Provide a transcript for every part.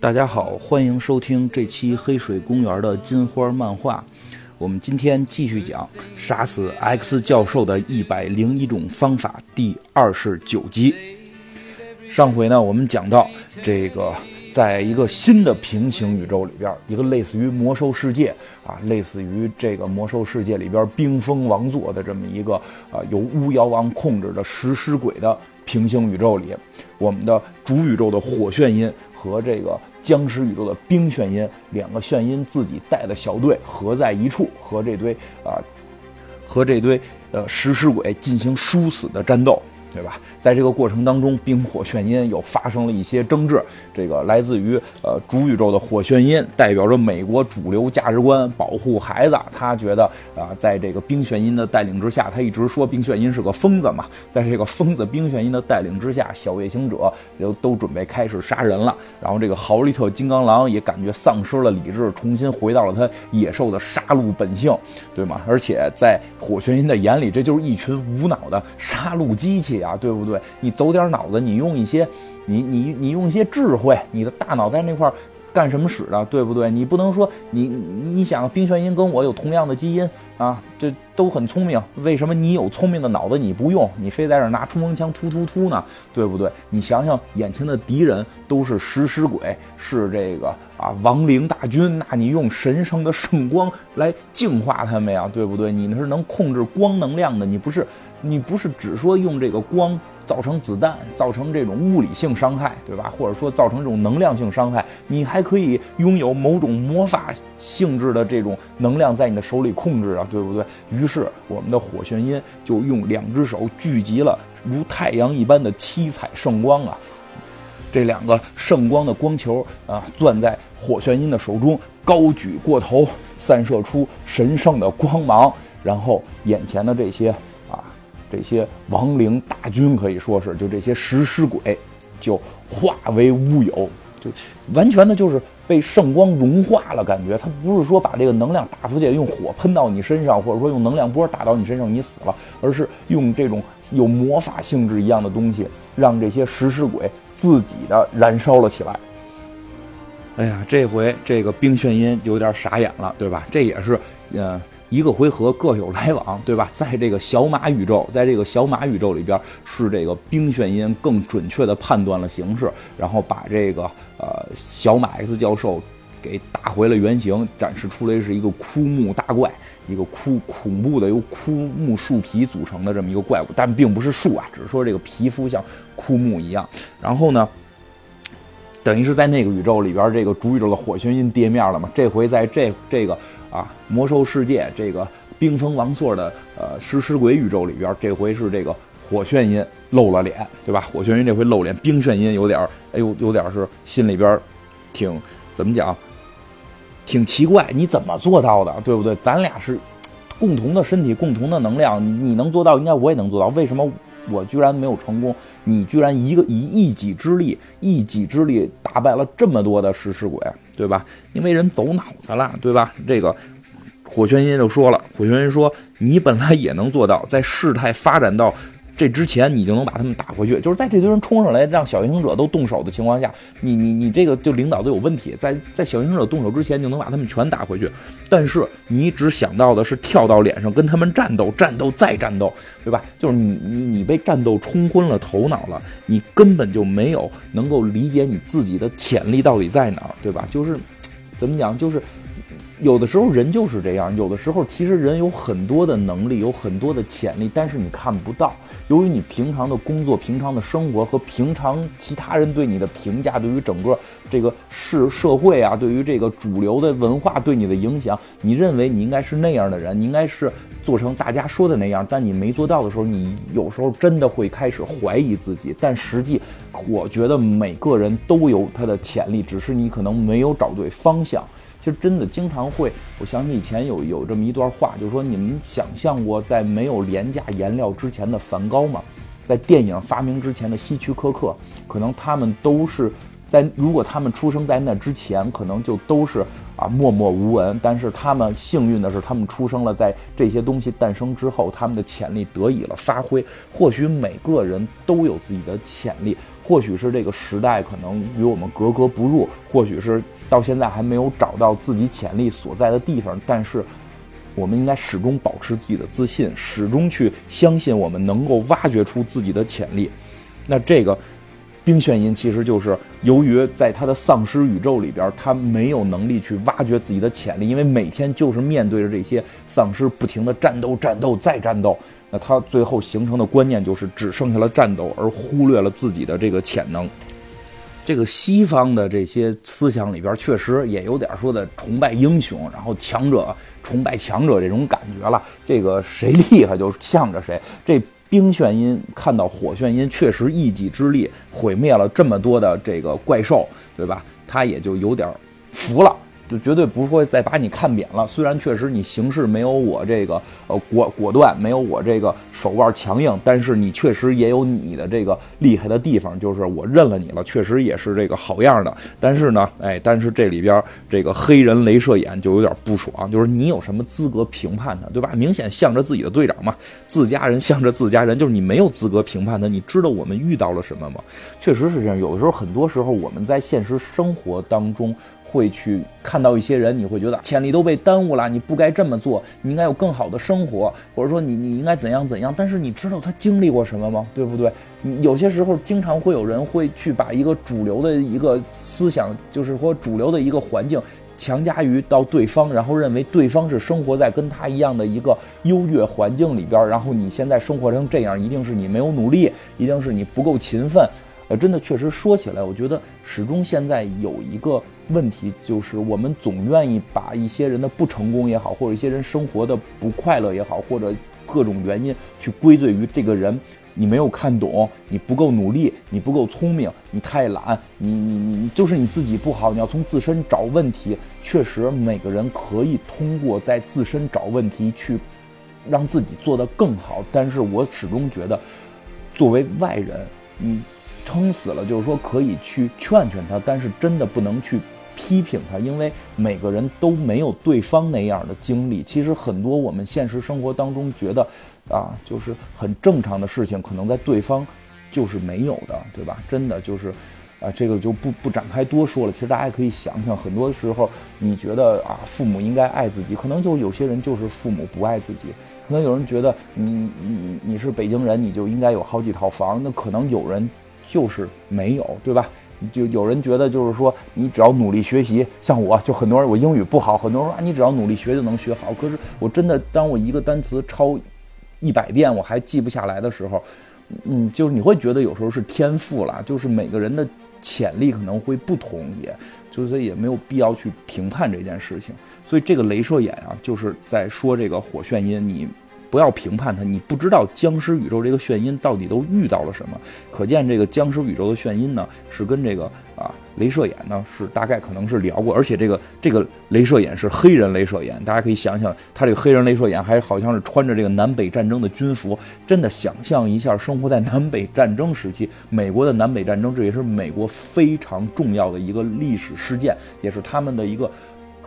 大家好，欢迎收听这期黑水公园的金花漫画。我们今天继续讲杀死 X 教授的一百零一种方法第二十九集。上回呢，我们讲到这个，在一个新的平行宇宙里边，一个类似于魔兽世界啊，类似于这个魔兽世界里边冰封王座的这么一个啊，由巫妖王控制的食尸鬼的平行宇宙里，我们的主宇宙的火炫音和这个。僵尸宇宙的冰炫音，两个炫音自己带的小队合在一处，和这堆啊，和这堆呃食尸鬼进行殊死的战斗。对吧？在这个过程当中，冰火炫音又发生了一些争执。这个来自于呃主宇宙的火炫音，代表着美国主流价值观，保护孩子。他觉得啊，在这个冰炫音的带领之下，他一直说冰炫音是个疯子嘛。在这个疯子冰炫音的带领之下，小夜行者都都准备开始杀人了。然后这个豪利特金刚狼也感觉丧失了理智，重新回到了他野兽的杀戮本性，对吗？而且在火炫音的眼里，这就是一群无脑的杀戮机器。啊，啊对不对？你走点脑子，你用一些，你你你用一些智慧，你的大脑在那块干什么使的，对不对？你不能说你你你想冰炫音跟我有同样的基因啊，这都很聪明，为什么你有聪明的脑子你不用？你非在这拿冲锋枪突突突呢，对不对？你想想眼前的敌人都是食尸鬼，是这个啊亡灵大军，那你用神圣的圣光来净化他们呀，对不对？你那是能控制光能量的，你不是。你不是只说用这个光造成子弹，造成这种物理性伤害，对吧？或者说造成这种能量性伤害，你还可以拥有某种魔法性质的这种能量在你的手里控制啊，对不对？于是我们的火旋音就用两只手聚集了如太阳一般的七彩圣光啊，这两个圣光的光球啊，攥在火旋音的手中，高举过头，散射出神圣的光芒，然后眼前的这些。这些亡灵大军可以说是，就这些食尸鬼，就化为乌有，就完全的就是被圣光融化了。感觉他不是说把这个能量打出去，用火喷到你身上，或者说用能量波打到你身上，你死了，而是用这种有魔法性质一样的东西，让这些食尸鬼自己的燃烧了起来。哎呀，这回这个冰炫音有点傻眼了，对吧？这也是，嗯。一个回合各有来往，对吧？在这个小马宇宙，在这个小马宇宙里边，是这个冰炫音更准确的判断了形势，然后把这个呃小马 X 教授给打回了原形，展示出来是一个枯木大怪，一个枯恐怖的由枯木树皮组成的这么一个怪物，但并不是树啊，只是说这个皮肤像枯木一样。然后呢，等于是在那个宇宙里边，这个主宇宙的火炫音跌面了嘛？这回在这这个。啊，魔兽世界这个冰封王座的呃食尸鬼宇宙里边，这回是这个火炫音露了脸，对吧？火炫音这回露脸，冰炫音有点哎呦，有点是心里边挺怎么讲，挺奇怪，你怎么做到的，对不对？咱俩是共同的身体，共同的能量，你能做到，应该我也能做到，为什么我居然没有成功？你居然一个以一己之力，一己之力打败了这么多的食尸鬼？对吧？因为人走脑子了，对吧？这个火玄音就说了，火玄音说：“你本来也能做到，在事态发展到这之前，你就能把他们打回去。就是在这堆人冲上来，让小行者都动手的情况下，你你你这个就领导都有问题。在在小行者动手之前，就能把他们全打回去。但是你只想到的是跳到脸上跟他们战斗，战斗再战斗，对吧？就是你你你被战斗冲昏了头脑了，你根本就没有能够理解你自己的潜力到底在哪儿，对吧？就是。怎么讲？就是有的时候人就是这样，有的时候其实人有很多的能力，有很多的潜力，但是你看不到。由于你平常的工作、平常的生活和平常其他人对你的评价，对于整个这个社社会啊，对于这个主流的文化对你的影响，你认为你应该是那样的人，你应该是做成大家说的那样，但你没做到的时候，你有时候真的会开始怀疑自己。但实际，我觉得每个人都有他的潜力，只是你可能没有找对方向。其实真的经常会，我想起以前有有这么一段话，就是说你们想象过在没有廉价颜料之前的梵高吗？在电影发明之前的希区柯克，可能他们都是在如果他们出生在那之前，可能就都是啊默默无闻。但是他们幸运的是，他们出生了在这些东西诞生之后，他们的潜力得以了发挥。或许每个人都有自己的潜力，或许是这个时代可能与我们格格不入，或许是到现在还没有找到自己潜力所在的地方。但是，我们应该始终保持自己的自信，始终去相信我们能够挖掘出自己的潜力。那这个。冰炫音其实就是由于在他的丧尸宇宙里边，他没有能力去挖掘自己的潜力，因为每天就是面对着这些丧尸，不停的战斗、战斗再战斗。那他最后形成的观念就是只剩下了战斗，而忽略了自己的这个潜能。这个西方的这些思想里边，确实也有点说的崇拜英雄，然后强者崇拜强者这种感觉了。这个谁厉害就向着谁。这。冰炫音看到火炫音确实一己之力毁灭了这么多的这个怪兽，对吧？他也就有点服了。就绝对不会再把你看扁了。虽然确实你行事没有我这个呃果果断，没有我这个手腕强硬，但是你确实也有你的这个厉害的地方。就是我认了你了，确实也是这个好样的。但是呢，哎，但是这里边这个黑人镭射眼就有点不爽，就是你有什么资格评判他，对吧？明显向着自己的队长嘛，自家人向着自家人，就是你没有资格评判他。你知道我们遇到了什么吗？确实是这样。有的时候，很多时候我们在现实生活当中。会去看到一些人，你会觉得潜力都被耽误了，你不该这么做，你应该有更好的生活，或者说你你应该怎样怎样。但是你知道他经历过什么吗？对不对？有些时候经常会有人会去把一个主流的一个思想，就是说主流的一个环境强加于到对方，然后认为对方是生活在跟他一样的一个优越环境里边，然后你现在生活成这样，一定是你没有努力，一定是你不够勤奋。呃，真的确实说起来，我觉得始终现在有一个问题，就是我们总愿意把一些人的不成功也好，或者一些人生活的不快乐也好，或者各种原因去归罪于这个人，你没有看懂，你不够努力，你不够聪明，你太懒，你你你就是你自己不好，你要从自身找问题。确实，每个人可以通过在自身找问题去让自己做得更好，但是我始终觉得，作为外人，你。撑死了，就是说可以去劝劝他，但是真的不能去批评他，因为每个人都没有对方那样的经历。其实很多我们现实生活当中觉得，啊，就是很正常的事情，可能在对方就是没有的，对吧？真的就是，啊，这个就不不展开多说了。其实大家可以想想，很多时候你觉得啊，父母应该爱自己，可能就有些人就是父母不爱自己。可能有人觉得你你你是北京人，你就应该有好几套房，那可能有人。就是没有，对吧？就有人觉得，就是说，你只要努力学习，像我就很多人，我英语不好，很多人说啊，你只要努力学就能学好。可是我真的，当我一个单词抄一百遍我还记不下来的时候，嗯，就是你会觉得有时候是天赋了，就是每个人的潜力可能会不同，也就是也没有必要去评判这件事情。所以这个镭射眼啊，就是在说这个火炫音你。不要评判它，你不知道僵尸宇宙这个眩音到底都遇到了什么。可见这个僵尸宇宙的眩音呢，是跟这个啊镭射眼呢是大概可能是聊过，而且这个这个镭射眼是黑人镭射眼，大家可以想想，他这个黑人镭射眼还好像是穿着这个南北战争的军服，真的想象一下，生活在南北战争时期，美国的南北战争，这也是美国非常重要的一个历史事件，也是他们的一个。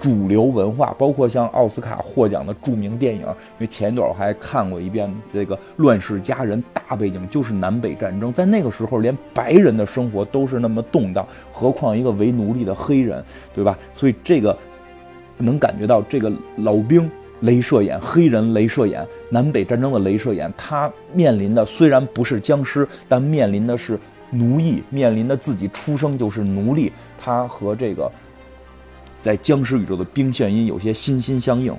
主流文化，包括像奥斯卡获奖的著名电影，因为前一段我还看过一遍这个《乱世佳人》，大背景就是南北战争，在那个时候连白人的生活都是那么动荡，何况一个为奴隶的黑人，对吧？所以这个能感觉到这个老兵镭射眼，黑人镭射眼，南北战争的镭射眼，他面临的虽然不是僵尸，但面临的是奴役，面临的自己出生就是奴隶，他和这个。在僵尸宇宙的冰炫音有些心心相印，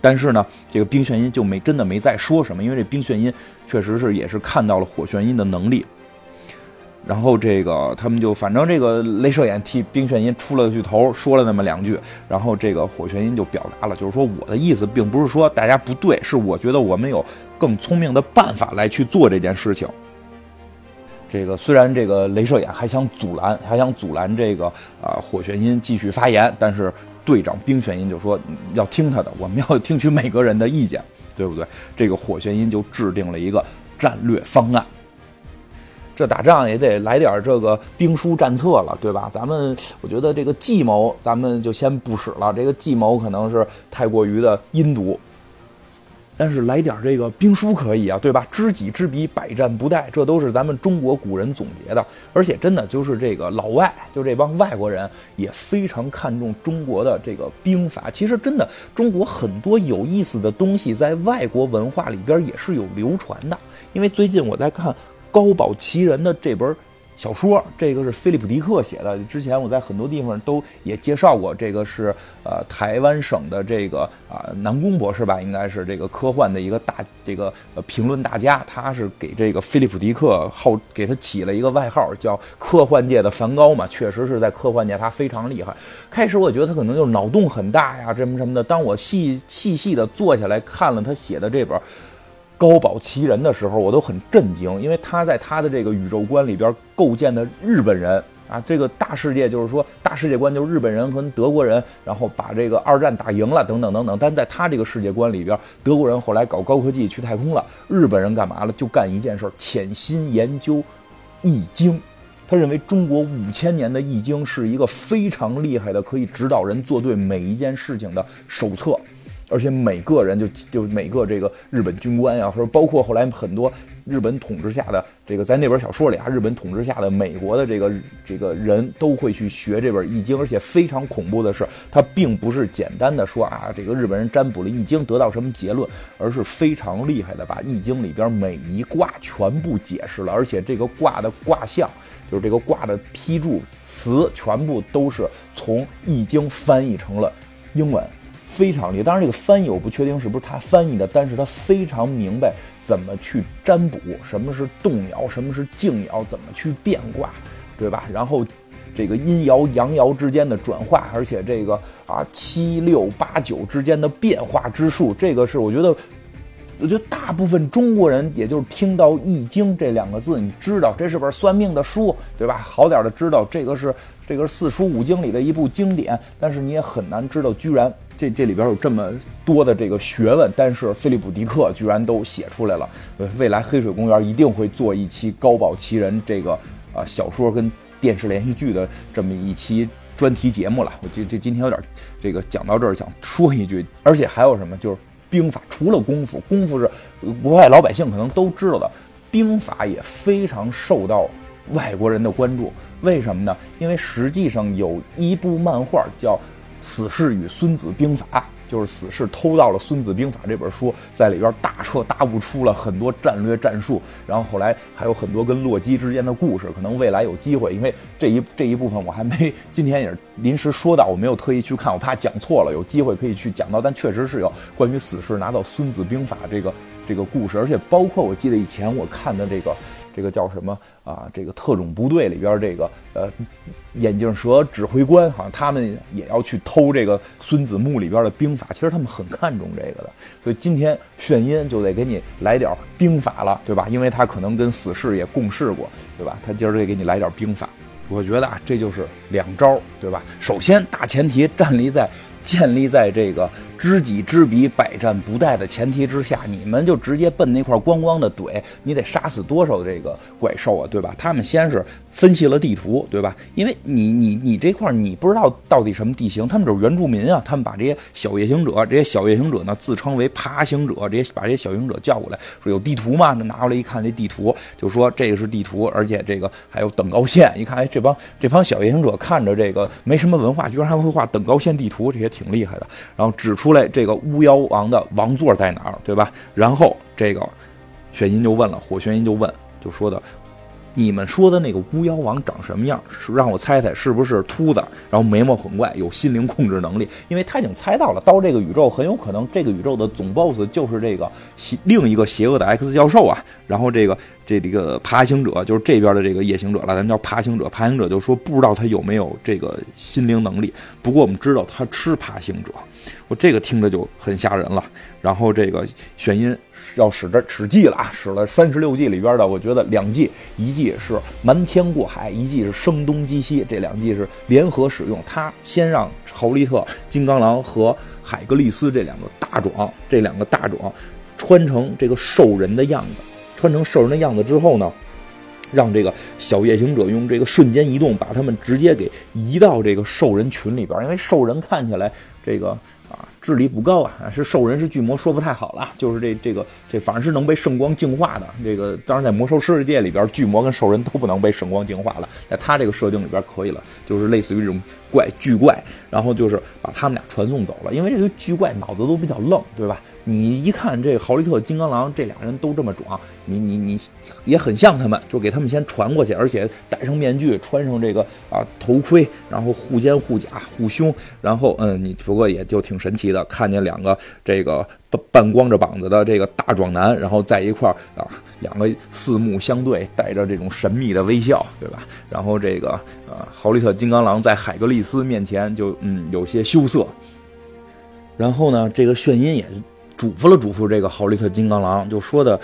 但是呢，这个冰炫音就没真的没再说什么，因为这冰炫音确实是也是看到了火炫音的能力，然后这个他们就反正这个镭射眼替冰炫音出了句头，说了那么两句，然后这个火炫音就表达了，就是说我的意思并不是说大家不对，是我觉得我们有更聪明的办法来去做这件事情。这个虽然这个镭射眼还想阻拦，还想阻拦这个啊火眩音继续发言，但是队长冰眩音就说要听他的，我们要听取每个人的意见，对不对？这个火眩音就制定了一个战略方案。这打仗也得来点这个兵书战策了，对吧？咱们我觉得这个计谋咱们就先不使了，这个计谋可能是太过于的阴毒。但是来点这个兵书可以啊，对吧？知己知彼，百战不殆，这都是咱们中国古人总结的。而且真的就是这个老外，就这帮外国人也非常看重中国的这个兵法。其实真的，中国很多有意思的东西在外国文化里边也是有流传的。因为最近我在看高宝奇人的这本。小说，这个是菲利普·迪克写的。之前我在很多地方都也介绍过，这个是呃台湾省的这个啊南宫博士吧，应该是这个科幻的一个大这个呃评论大家。他是给这个菲利普·迪克号给他起了一个外号，叫科幻界的梵高嘛。确实是在科幻界他非常厉害。开始我觉得他可能就是脑洞很大呀，什么什么的。当我细细细的坐下来看了他写的这本。高保奇人的时候，我都很震惊，因为他在他的这个宇宙观里边构建的日本人啊，这个大世界就是说大世界观就是日本人和德国人，然后把这个二战打赢了等等等等。但在他这个世界观里边，德国人后来搞高科技去太空了，日本人干嘛了？就干一件事，潜心研究易经。他认为中国五千年的易经是一个非常厉害的，可以指导人做对每一件事情的手册。而且每个人就就每个这个日本军官呀，或者包括后来很多日本统治下的这个在那本小说里啊，日本统治下的美国的这个这个人都会去学这本易经。而且非常恐怖的是，它并不是简单的说啊，这个日本人占卜了易经得到什么结论，而是非常厉害的把易经里边每一卦全部解释了，而且这个卦的卦象，就是这个卦的批注词，全部都是从易经翻译成了英文。非常厉害，当然这个翻译我不确定是不是他翻译的，但是他非常明白怎么去占卜，什么是动爻，什么是静爻，怎么去变卦，对吧？然后这个阴爻阳爻之间的转化，而且这个啊七六八九之间的变化之术，这个是我觉得，我觉得大部分中国人也就是听到易经这两个字，你知道这是本算命的书，对吧？好点的知道这个是这个四书五经里的一部经典，但是你也很难知道，居然。这这里边有这么多的这个学问，但是菲利普·迪克居然都写出来了。未来黑水公园一定会做一期高保奇人这个啊小说跟电视连续剧的这么一期专题节目了。我这这今天有点这个讲到这儿，想说一句，而且还有什么？就是兵法，除了功夫，功夫是国外老百姓可能都知道的，兵法也非常受到外国人的关注。为什么呢？因为实际上有一部漫画叫。死士与孙子兵法，就是死士偷到了《孙子兵法》这本书，在里边大彻大悟出了很多战略战术，然后后来还有很多跟洛基之间的故事。可能未来有机会，因为这一这一部分我还没今天也是临时说到，我没有特意去看，我怕讲错了。有机会可以去讲到，但确实是有关于死士拿到《孙子兵法》这个这个故事，而且包括我记得以前我看的这个。这个叫什么啊？这个特种部队里边这个呃，眼镜蛇指挥官，好像他们也要去偷这个孙子墓里边的兵法。其实他们很看重这个的，所以今天炫音就得给你来点兵法了，对吧？因为他可能跟死士也共事过，对吧？他今儿得给你来点兵法。我觉得啊，这就是两招，对吧？首先大前提站立在。建立在这个知己知彼，百战不殆的前提之下，你们就直接奔那块咣咣的怼，你得杀死多少这个怪兽啊，对吧？他们先是分析了地图，对吧？因为你你你这块你不知道到底什么地形，他们就是原住民啊，他们把这些小夜行者，这些小夜行者呢自称为爬行者，这些把这些小行者叫过来，说有地图吗？拿过来一看，这地图就说这个是地图，而且这个还有等高线。一看，哎，这帮这帮小夜行者看着这个没什么文化，居然还会画等高线地图，这些。挺厉害的，然后指出出来这个巫妖王的王座在哪儿，对吧？然后这个玄音就问了，火玄音就问，就说的。你们说的那个巫妖王长什么样？是让我猜猜，是不是秃子，然后眉毛很怪，有心灵控制能力？因为他已经猜到了，到这个宇宙很有可能，这个宇宙的总 BOSS 就是这个邪另一个邪恶的 X 教授啊。然后这个这这个爬行者就是这边的这个夜行者了，咱们叫爬行者。爬行者就说不知道他有没有这个心灵能力，不过我们知道他吃爬行者。我这个听着就很吓人了。然后这个玄音要使这使计了啊，使了三十六计里边的，我觉得两计，一计是瞒天过海，一计是声东击西，这两计是联合使用。他先让豪利特、金刚狼和海格力斯这两个大壮，这两个大壮穿成这个兽人的样子，穿成兽人的样子之后呢，让这个小夜行者用这个瞬间移动把他们直接给移到这个兽人群里边，因为兽人看起来这个。智力不高啊，是兽人是巨魔，说不太好了。就是这这个这，反正是能被圣光净化的。这个当然在魔兽世界里边，巨魔跟兽人都不能被圣光净化了，在他这个设定里边可以了，就是类似于这种怪巨怪，然后就是把他们俩传送走了，因为这个巨怪脑子都比较愣，对吧？你一看这豪利特、金刚狼这俩人都这么壮，你你你也很像他们，就给他们先传过去，而且戴上面具，穿上这个啊头盔，然后护肩、护甲、护胸，然后嗯，你不过也就挺神奇的，看见两个这个半半光着膀子的这个大壮男，然后在一块儿啊，两个四目相对，带着这种神秘的微笑，对吧？然后这个啊，豪利特、金刚狼在海格力斯面前就嗯有些羞涩，然后呢，这个炫音也是。嘱咐了嘱咐这个豪利特金刚狼，就说的，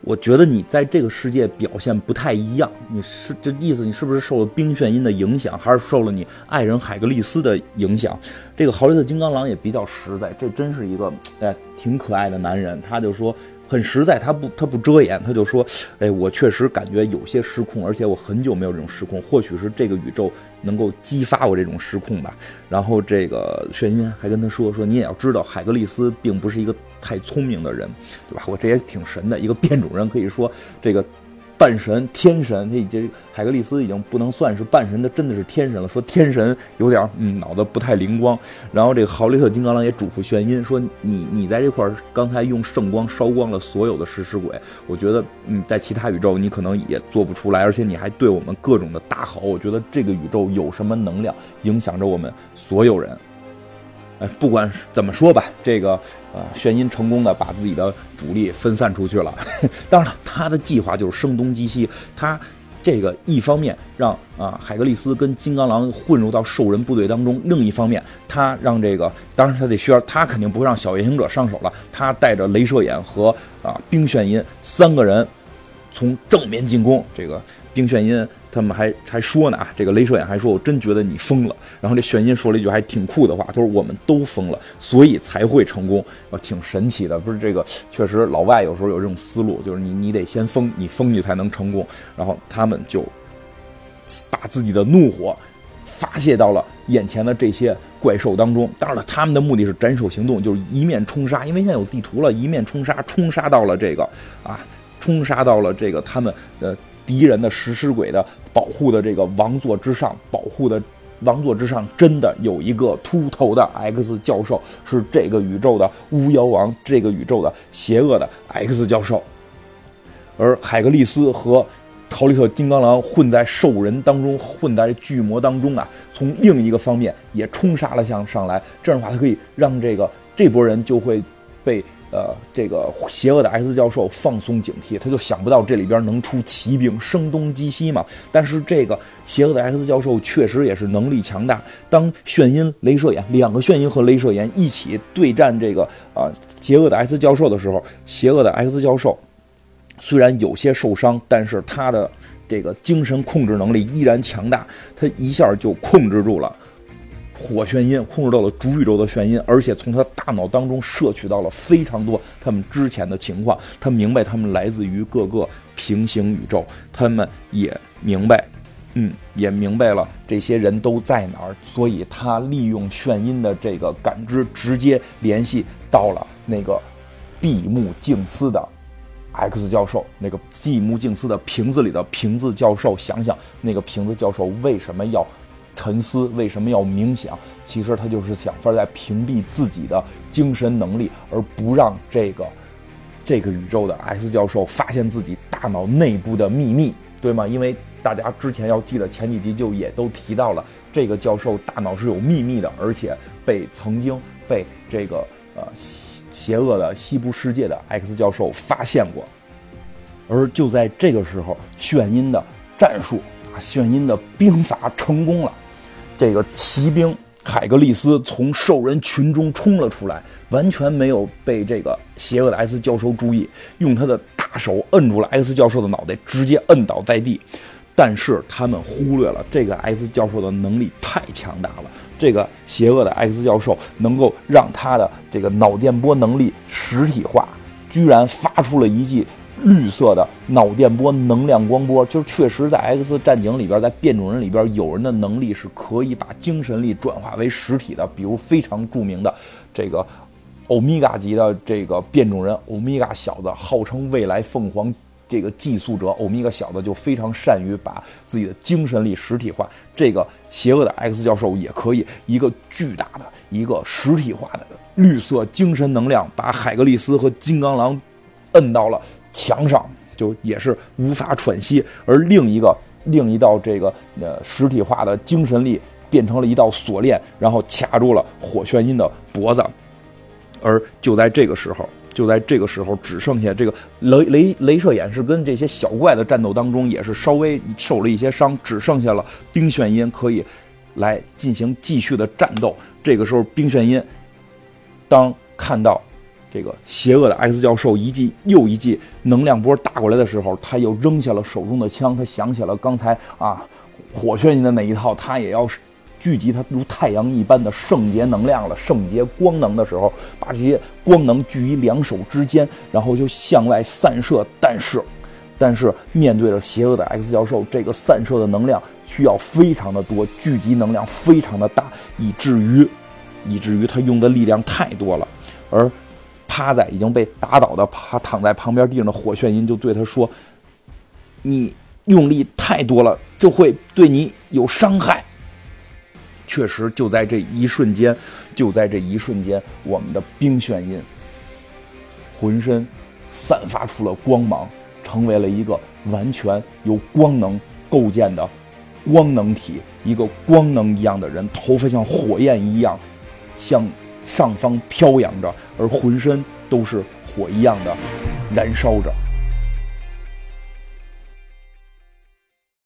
我觉得你在这个世界表现不太一样，你是这意思，你是不是受了冰炫音的影响，还是受了你爱人海格力斯的影响？这个豪利特金刚狼也比较实在，这真是一个哎挺可爱的男人，他就说。很实在，他不他不遮掩，他就说：“哎，我确实感觉有些失控，而且我很久没有这种失控，或许是这个宇宙能够激发我这种失控吧。”然后这个炫音还跟他说：“说你也要知道，海格力斯并不是一个太聪明的人，对吧？我这也挺神的一个变种人，可以说这个。”半神、天神，他已经海格力斯已经不能算是半神，他真的是天神了。说天神有点嗯脑子不太灵光。然后这个豪利特金刚狼也嘱咐炫音说：“你你在这块儿刚才用圣光烧光了所有的食尸鬼，我觉得嗯在其他宇宙你可能也做不出来，而且你还对我们各种的大吼。我觉得这个宇宙有什么能量影响着我们所有人？”哎，不管怎么说吧，这个呃，炫音成功的把自己的主力分散出去了。当然了，他的计划就是声东击西。他这个一方面让啊海格力斯跟金刚狼混入到兽人部队当中，另一方面他让这个，当然他得需要，他肯定不会让小夜行者上手了。他带着镭射眼和啊冰炫音三个人从正面进攻这个。冰炫音他们还还说呢啊，这个镭射眼还说，我真觉得你疯了。然后这炫音说了一句还挺酷的话，他说我们都疯了，所以才会成功，啊，挺神奇的。不是这个，确实老外有时候有这种思路，就是你你得先疯，你疯你才能成功。然后他们就把自己的怒火发泄到了眼前的这些怪兽当中。当然了，他们的目的是斩首行动，就是一面冲杀，因为现在有地图了，一面冲杀，冲杀到了这个啊，冲杀到了这个他们呃。敌人的食尸鬼的保护的这个王座之上，保护的王座之上，真的有一个秃头的 X 教授，是这个宇宙的巫妖王，这个宇宙的邪恶的 X 教授。而海格力斯和陶利特金刚狼混在兽人当中，混在巨魔当中啊，从另一个方面也冲杀了向上来，这样的话，他可以让这个这波人就会被。呃，这个邪恶的 X 教授放松警惕，他就想不到这里边能出奇兵，声东击西嘛。但是这个邪恶的 X 教授确实也是能力强大。当眩音、镭射眼两个眩音和镭射眼一起对战这个啊邪恶的 X 教授的时候，邪恶的 X 教授虽然有些受伤，但是他的这个精神控制能力依然强大，他一下就控制住了。火眩音控制到了主宇宙的眩音，而且从他大脑当中摄取到了非常多他们之前的情况。他明白他们来自于各个平行宇宙，他们也明白，嗯，也明白了这些人都在哪儿。所以他利用眩音的这个感知，直接联系到了那个闭目静思的 X 教授，那个闭目静思的瓶子里的瓶子教授。想想那个瓶子教授为什么要？沉思为什么要冥想？其实他就是想法在屏蔽自己的精神能力，而不让这个这个宇宙的 X 教授发现自己大脑内部的秘密，对吗？因为大家之前要记得前几集就也都提到了，这个教授大脑是有秘密的，而且被曾经被这个呃邪恶的西部世界的 X 教授发现过。而就在这个时候，炫音的战术啊，炫音的兵法成功了。这个骑兵海格力斯从兽人群中冲了出来，完全没有被这个邪恶的 S 教授注意，用他的大手摁住了 X 教授的脑袋，直接摁倒在地。但是他们忽略了这个 X 教授的能力太强大了，这个邪恶的 X 教授能够让他的这个脑电波能力实体化，居然发出了一记绿色的脑电波能量光波，就是确实在 X 战警里边，在变种人里边，有人的能力是可以把精神力转化为实体的，比如非常著名的这个欧米伽级的这个变种人欧米伽小子，号称未来凤凰这个寄宿者，欧米伽小子就非常善于把自己的精神力实体化。这个邪恶的 X 教授也可以一个巨大的一个实体化的绿色精神能量，把海格力斯和金刚狼摁到了。墙上就也是无法喘息，而另一个另一道这个呃实体化的精神力变成了一道锁链，然后卡住了火炫音的脖子。而就在这个时候，就在这个时候，只剩下这个雷雷镭射眼是跟这些小怪的战斗当中也是稍微受了一些伤，只剩下了冰炫音可以来进行继续的战斗。这个时候，冰炫音当看到。这个邪恶的 X 教授一记又一记能量波打过来的时候，他又扔下了手中的枪。他想起了刚才啊火炫音的那一套，他也要聚集他如太阳一般的圣洁能量了，圣洁光能的时候，把这些光能聚于两手之间，然后就向外散射。但是，但是面对着邪恶的 X 教授，这个散射的能量需要非常的多，聚集能量非常的大，以至于以至于他用的力量太多了，而。趴在已经被打倒的趴躺在旁边地上的火炫音就对他说：“你用力太多了，就会对你有伤害。”确实，就在这一瞬间，就在这一瞬间，我们的冰炫音浑身散发出了光芒，成为了一个完全由光能构建的光能体，一个光能一样的人，头发像火焰一样，像。上方飘扬着，而浑身都是火一样的燃烧着。